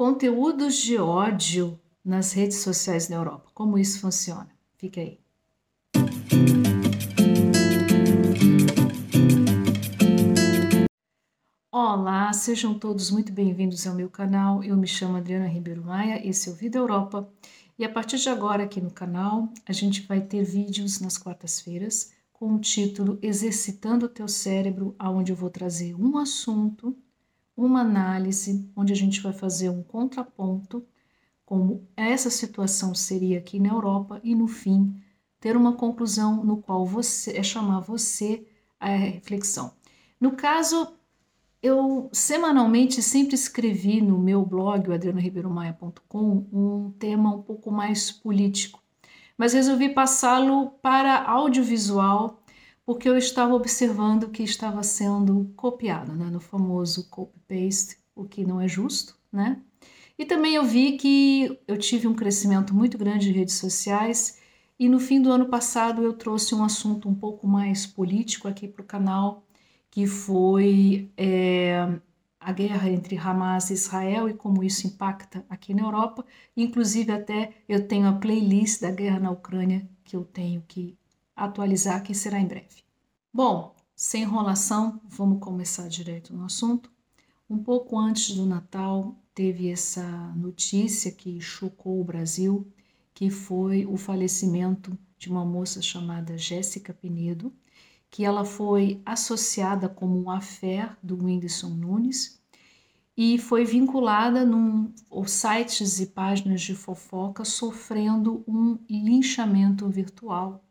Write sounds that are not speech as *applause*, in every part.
Conteúdos de ódio nas redes sociais na Europa. Como isso funciona? Fica aí. Olá, sejam todos muito bem-vindos ao meu canal. Eu me chamo Adriana Ribeiro Maia, esse é o Vida Europa. E a partir de agora aqui no canal, a gente vai ter vídeos nas quartas-feiras com o título Exercitando o teu cérebro, aonde eu vou trazer um assunto, uma análise, onde a gente vai fazer um contraponto como essa situação seria aqui na Europa e no fim ter uma conclusão no qual você é chamar você à reflexão. No caso, eu semanalmente sempre escrevi no meu blog, o um tema um pouco mais político mas resolvi passá-lo para audiovisual porque eu estava observando que estava sendo copiado, né, no famoso copy-paste, o que não é justo, né? E também eu vi que eu tive um crescimento muito grande de redes sociais e no fim do ano passado eu trouxe um assunto um pouco mais político aqui para o canal, que foi é, a guerra entre Hamas e Israel e como isso impacta aqui na Europa. Inclusive, até eu tenho a playlist da guerra na Ucrânia que eu tenho que atualizar, que será em breve. Bom, sem enrolação, vamos começar direto no assunto. Um pouco antes do Natal, teve essa notícia que chocou o Brasil, que foi o falecimento de uma moça chamada Jéssica Pinedo, que ela foi associada como um affair do Whindersson Nunes e foi vinculada num sites e páginas de fofoca sofrendo um linchamento virtual,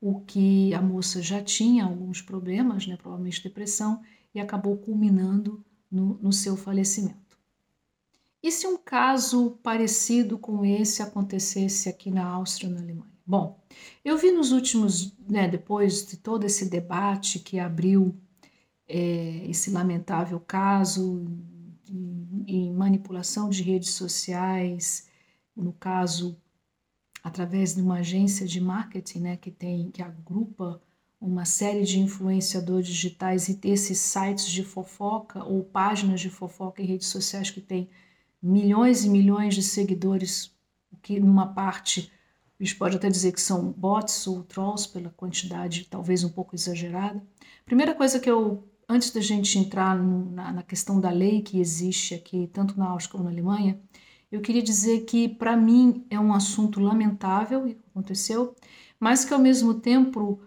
o que a moça já tinha alguns problemas, né, provavelmente depressão, e acabou culminando no, no seu falecimento. E se um caso parecido com esse acontecesse aqui na Áustria na Alemanha? Bom, eu vi nos últimos, né, depois de todo esse debate que abriu é, esse lamentável caso em manipulação de redes sociais, no caso através de uma agência de marketing, né, que tem que agrupa uma série de influenciadores digitais e esses sites de fofoca ou páginas de fofoca em redes sociais que tem milhões e milhões de seguidores, o que numa parte a gente pode até dizer que são bots ou trolls pela quantidade talvez um pouco exagerada. Primeira coisa que eu, antes da gente entrar no, na, na, questão da lei que existe aqui, tanto na Áustria como na Alemanha, eu queria dizer que para mim é um assunto lamentável e aconteceu, mas que ao mesmo tempo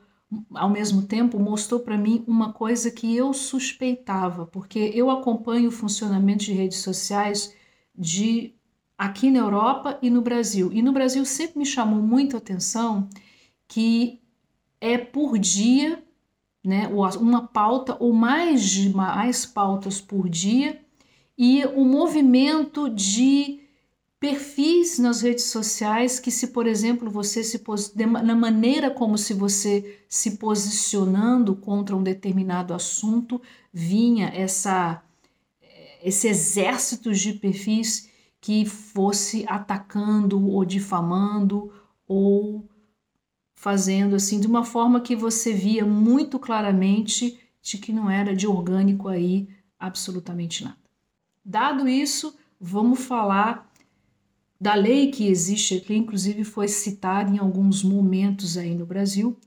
ao mesmo tempo mostrou para mim uma coisa que eu suspeitava, porque eu acompanho o funcionamento de redes sociais de aqui na Europa e no Brasil. E no Brasil sempre me chamou muito a atenção que é por dia, né, uma pauta ou mais de mais pautas por dia e o movimento de perfis nas redes sociais que se, por exemplo, você se na maneira como se você se posicionando contra um determinado assunto, vinha essa esse exército de perfis que fosse atacando ou difamando ou fazendo assim de uma forma que você via muito claramente de que não era de orgânico aí absolutamente nada. Dado isso, vamos falar da lei que existe aqui, inclusive foi citada em alguns momentos aí no Brasil,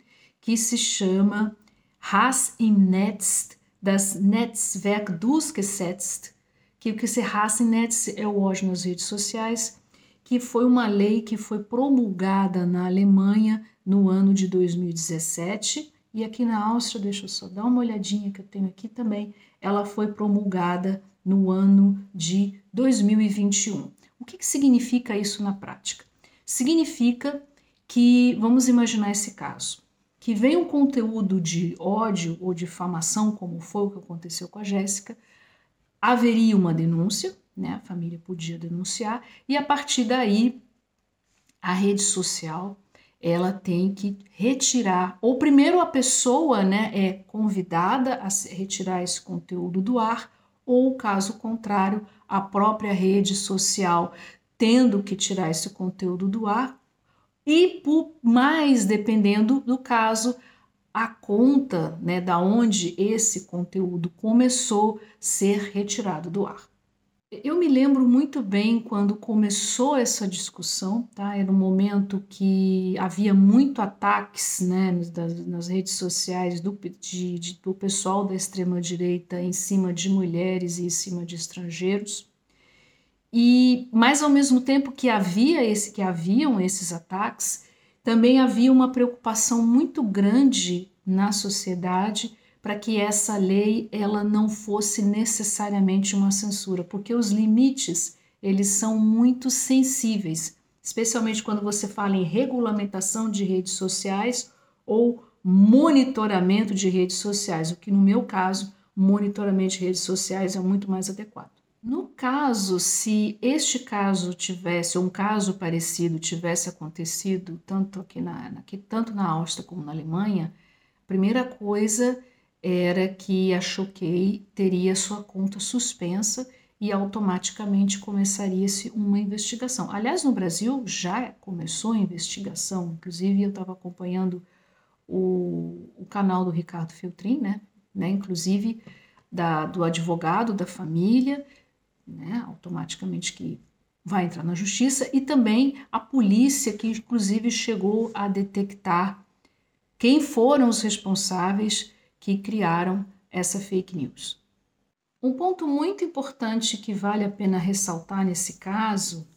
que se chama Has im Netz das Netzwerk durchgesetzt que o que se Hassenetz é o ódio nas redes sociais, que foi uma lei que foi promulgada na Alemanha no ano de 2017 e aqui na Áustria, deixa eu só dar uma olhadinha que eu tenho aqui também, ela foi promulgada no ano de 2021. O que, que significa isso na prática? Significa que, vamos imaginar esse caso, que vem um conteúdo de ódio ou difamação, como foi o que aconteceu com a Jéssica, haveria uma denúncia, né? A família podia denunciar e a partir daí a rede social ela tem que retirar, ou primeiro a pessoa, né, é convidada a retirar esse conteúdo do ar, ou caso contrário, a própria rede social tendo que tirar esse conteúdo do ar, e por mais dependendo do caso, a conta né, da onde esse conteúdo começou a ser retirado do ar. Eu me lembro muito bem quando começou essa discussão, tá? Era um momento que havia muito ataques, né, nas, nas redes sociais do, de, de, do pessoal da extrema direita em cima de mulheres e em cima de estrangeiros. E, mas ao mesmo tempo que havia esse, que haviam esses ataques, também havia uma preocupação muito grande na sociedade para que essa lei ela não fosse necessariamente uma censura, porque os limites eles são muito sensíveis, especialmente quando você fala em regulamentação de redes sociais ou monitoramento de redes sociais, o que no meu caso, monitoramento de redes sociais é muito mais adequado. No caso, se este caso tivesse, ou um caso parecido tivesse acontecido, tanto aqui na, aqui, tanto na Áustria como na Alemanha, a primeira coisa era que a Choquei teria sua conta suspensa e automaticamente começaria-se uma investigação. Aliás, no Brasil já começou a investigação, inclusive eu estava acompanhando o, o, canal do Ricardo Feltrin, né, né inclusive da, do advogado da família, né, automaticamente que vai entrar na justiça, e também a polícia, que inclusive chegou a detectar quem foram os responsáveis que criaram essa fake news. Um ponto muito importante que vale a pena ressaltar nesse caso,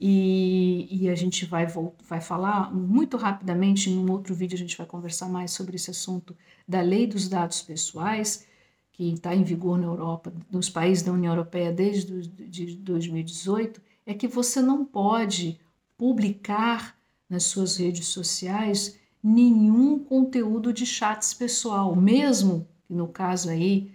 e, e a gente vai, vai falar muito rapidamente, em um outro vídeo a gente vai conversar mais sobre esse assunto da lei dos dados pessoais, que está em vigor na Europa, nos países da União Europeia desde de 2018, é que você não pode publicar nas suas redes sociais nenhum conteúdo de chats pessoal, mesmo que no caso aí,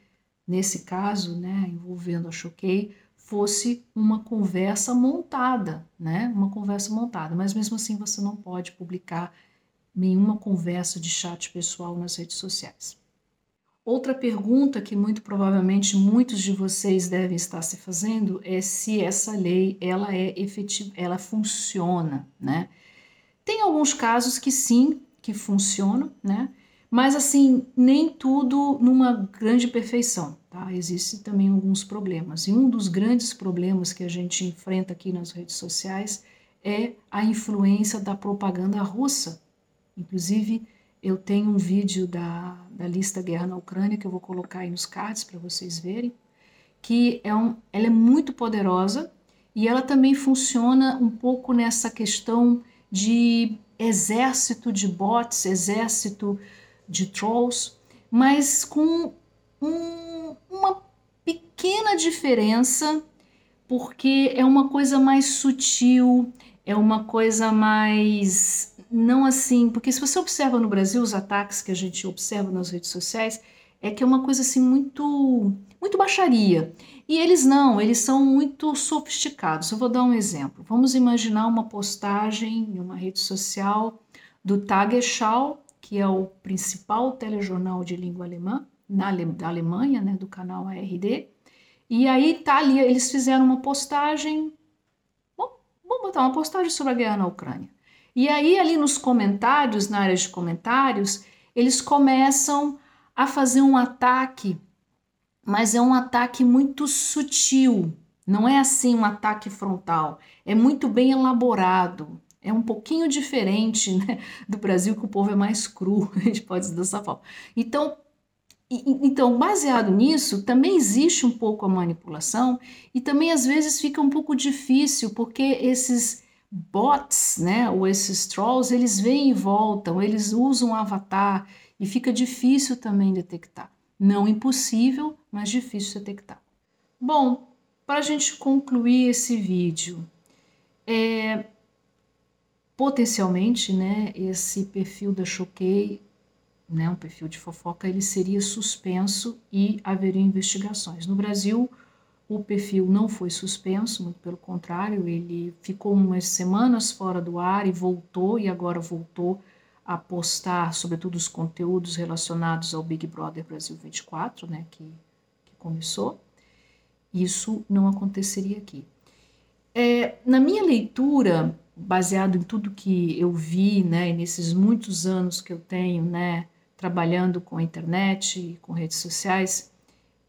nesse caso, né, envolvendo a Choquei, fosse uma conversa montada, né, uma conversa montada, mas mesmo assim você não pode publicar nenhuma conversa de chat pessoal nas redes sociais. Outra pergunta que muito provavelmente muitos de vocês devem estar se fazendo é se essa lei ela é efetiva, ela funciona, né? Tem alguns casos que sim, que funcionam, né? Mas assim, nem tudo numa grande perfeição, tá? Existem também alguns problemas. E um dos grandes problemas que a gente enfrenta aqui nas redes sociais é a influência da propaganda russa. Inclusive, eu tenho um vídeo da, da lista Guerra na Ucrânia que eu vou colocar aí nos cards para vocês verem, que é um, ela é muito poderosa e ela também funciona um pouco nessa questão de exército de bots, exército de trolls, mas com um, uma pequena diferença, porque é uma coisa mais sutil, é uma coisa mais. Não assim, porque se você observa no Brasil os ataques que a gente observa nas redes sociais, é que é uma coisa assim muito, muito baixaria. E eles não, eles são muito sofisticados. Eu vou dar um exemplo. Vamos imaginar uma postagem em uma rede social do Tagesschau, que é o principal telejornal de língua alemã na da Alemanha, né, do canal ARD. E aí tá ali, eles fizeram uma postagem, bom, vamos botar uma postagem sobre a guerra na Ucrânia. E aí ali nos comentários, na área de comentários, eles começam a fazer um ataque mas é um ataque muito sutil, não é assim um ataque frontal, é muito bem elaborado. É um pouquinho diferente né, do Brasil, que o povo é mais cru, *laughs* a gente pode dizer dessa forma. Então, então, baseado nisso, também existe um pouco a manipulação e também às vezes fica um pouco difícil, porque esses bots, né, ou esses trolls, eles vêm e voltam, eles usam um avatar e fica difícil também detectar. Não impossível, mas difícil detectar. Bom, para a gente concluir esse vídeo, é, potencialmente, né, esse perfil da Choquei, né, um perfil de fofoca, ele seria suspenso e haveria investigações. No Brasil, o perfil não foi suspenso, muito pelo contrário, ele ficou umas semanas fora do ar e voltou, e agora voltou a postar, sobretudo, os conteúdos relacionados ao Big Brother Brasil 24, né, que, que começou. Isso não aconteceria aqui. É, na minha leitura, baseado em tudo que eu vi, né, nesses muitos anos que eu tenho, né, trabalhando com a internet com redes sociais,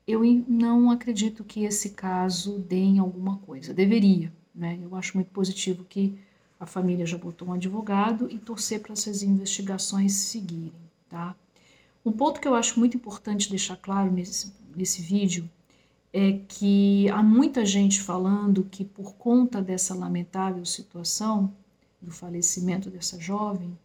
eu não acredito que esse caso dê em alguma coisa. Deveria, né? Eu acho muito positivo que a família já botou um advogado e torcer para essas investigações seguirem, tá? Um ponto que eu acho muito importante deixar claro nesse, nesse vídeo é que há muita gente falando que por conta dessa lamentável situação do falecimento dessa jovem,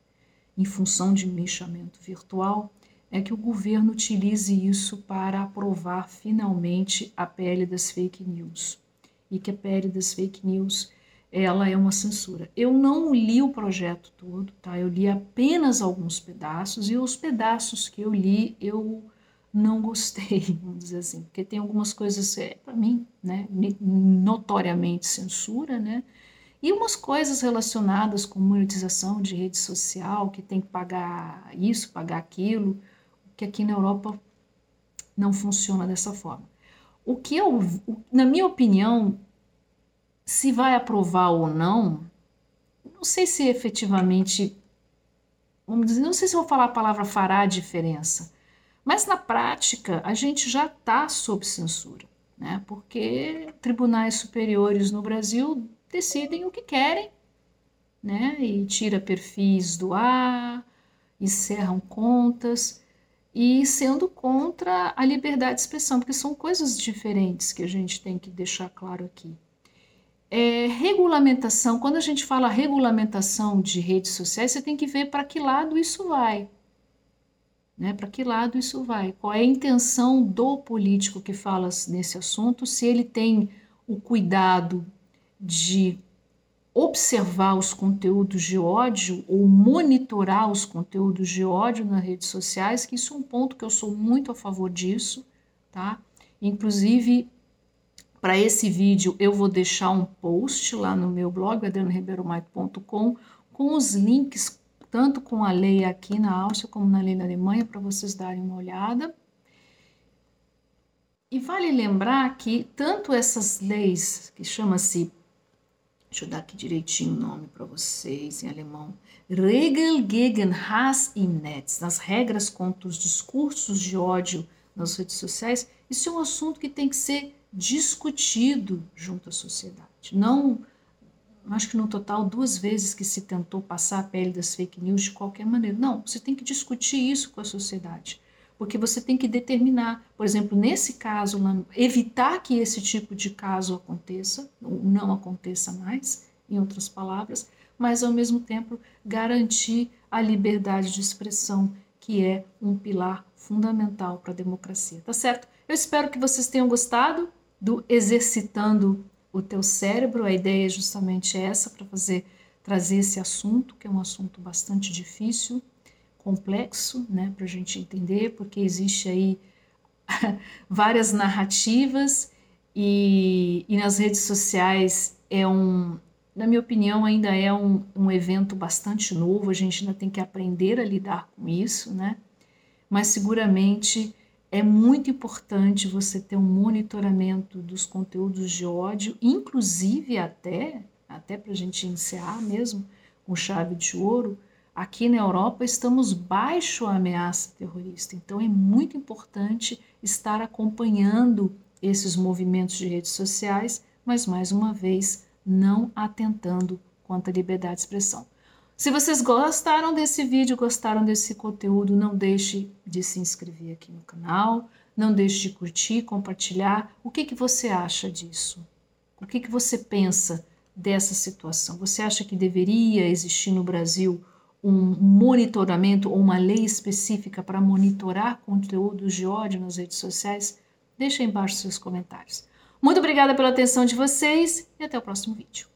em função de mexamento virtual, é que o governo utilize isso para aprovar finalmente a pele das fake news. E que a pele das fake news ela é uma censura. Eu não li o projeto todo, tá? Eu li apenas alguns pedaços e os pedaços que eu li eu não gostei, *laughs* vamos dizer assim, porque tem algumas coisas é, para mim, né, notoriamente censura, né? E umas coisas relacionadas com monetização de rede social, que tem que pagar isso, pagar aquilo, que aqui na Europa não funciona dessa forma. O que eu, na minha opinião, se vai aprovar ou não, não sei se efetivamente, vamos dizer, não sei se vou falar a palavra fará diferença, mas na prática a gente já está sob censura, né? Porque tribunais superiores no Brasil decidem o que querem, né? E tira perfis do ar, encerram contas e sendo contra a liberdade de expressão, porque são coisas diferentes que a gente tem que deixar claro aqui. É, regulamentação, quando a gente fala regulamentação de redes sociais, você tem que ver para que lado isso vai. Né? Para que lado isso vai? Qual é a intenção do político que fala nesse assunto? Se ele tem o cuidado de observar os conteúdos de ódio ou monitorar os conteúdos de ódio nas redes sociais, que isso é um ponto que eu sou muito a favor disso, tá? Inclusive, para esse vídeo, eu vou deixar um post lá no meu blog, adrianoribeiromaico.com, com os links, tanto com a lei aqui na Áustria como na lei na Alemanha, para vocês darem uma olhada. E vale lembrar que tanto essas leis, que chama-se, deixa eu dar aqui direitinho o nome para vocês em alemão, Regel gegen Hass im Netz, nas regras contra os discursos de ódio nas redes sociais, isso é um assunto que tem que ser discutido junto à sociedade. Não, acho que no total duas vezes que se tentou passar a pele das fake news de qualquer maneira. Não, você tem que discutir isso com a sociedade, porque você tem que determinar, por exemplo, nesse caso, evitar que esse tipo de caso aconteça, ou não aconteça mais, em outras palavras, mas ao mesmo tempo garantir a liberdade de expressão, que é um pilar fundamental para a democracia. Tá certo? Eu espero que vocês tenham gostado do exercitando o teu cérebro. A ideia é justamente essa para fazer trazer esse assunto, que é um assunto bastante difícil, complexo, né, para a gente entender, porque existe aí *laughs* várias narrativas e, e, nas redes sociais é um, na minha opinião, ainda é um, um evento bastante novo. A gente ainda tem que aprender a lidar com isso, né? Mas seguramente é muito importante você ter um monitoramento dos conteúdos de ódio, inclusive até, até para a gente encerrar mesmo com chave de ouro, aqui na Europa estamos baixo a ameaça terrorista. Então é muito importante estar acompanhando esses movimentos de redes sociais, mas mais uma vez não atentando contra a liberdade de expressão. Se vocês gostaram desse vídeo, gostaram desse conteúdo, não deixe de se inscrever aqui no canal, não deixe de curtir, compartilhar. O que, que você acha disso? O que, que você pensa dessa situação? Você acha que deveria existir no Brasil um monitoramento ou uma lei específica para monitorar conteúdos de ódio nas redes sociais? Deixe aí embaixo seus comentários. Muito obrigada pela atenção de vocês e até o próximo vídeo.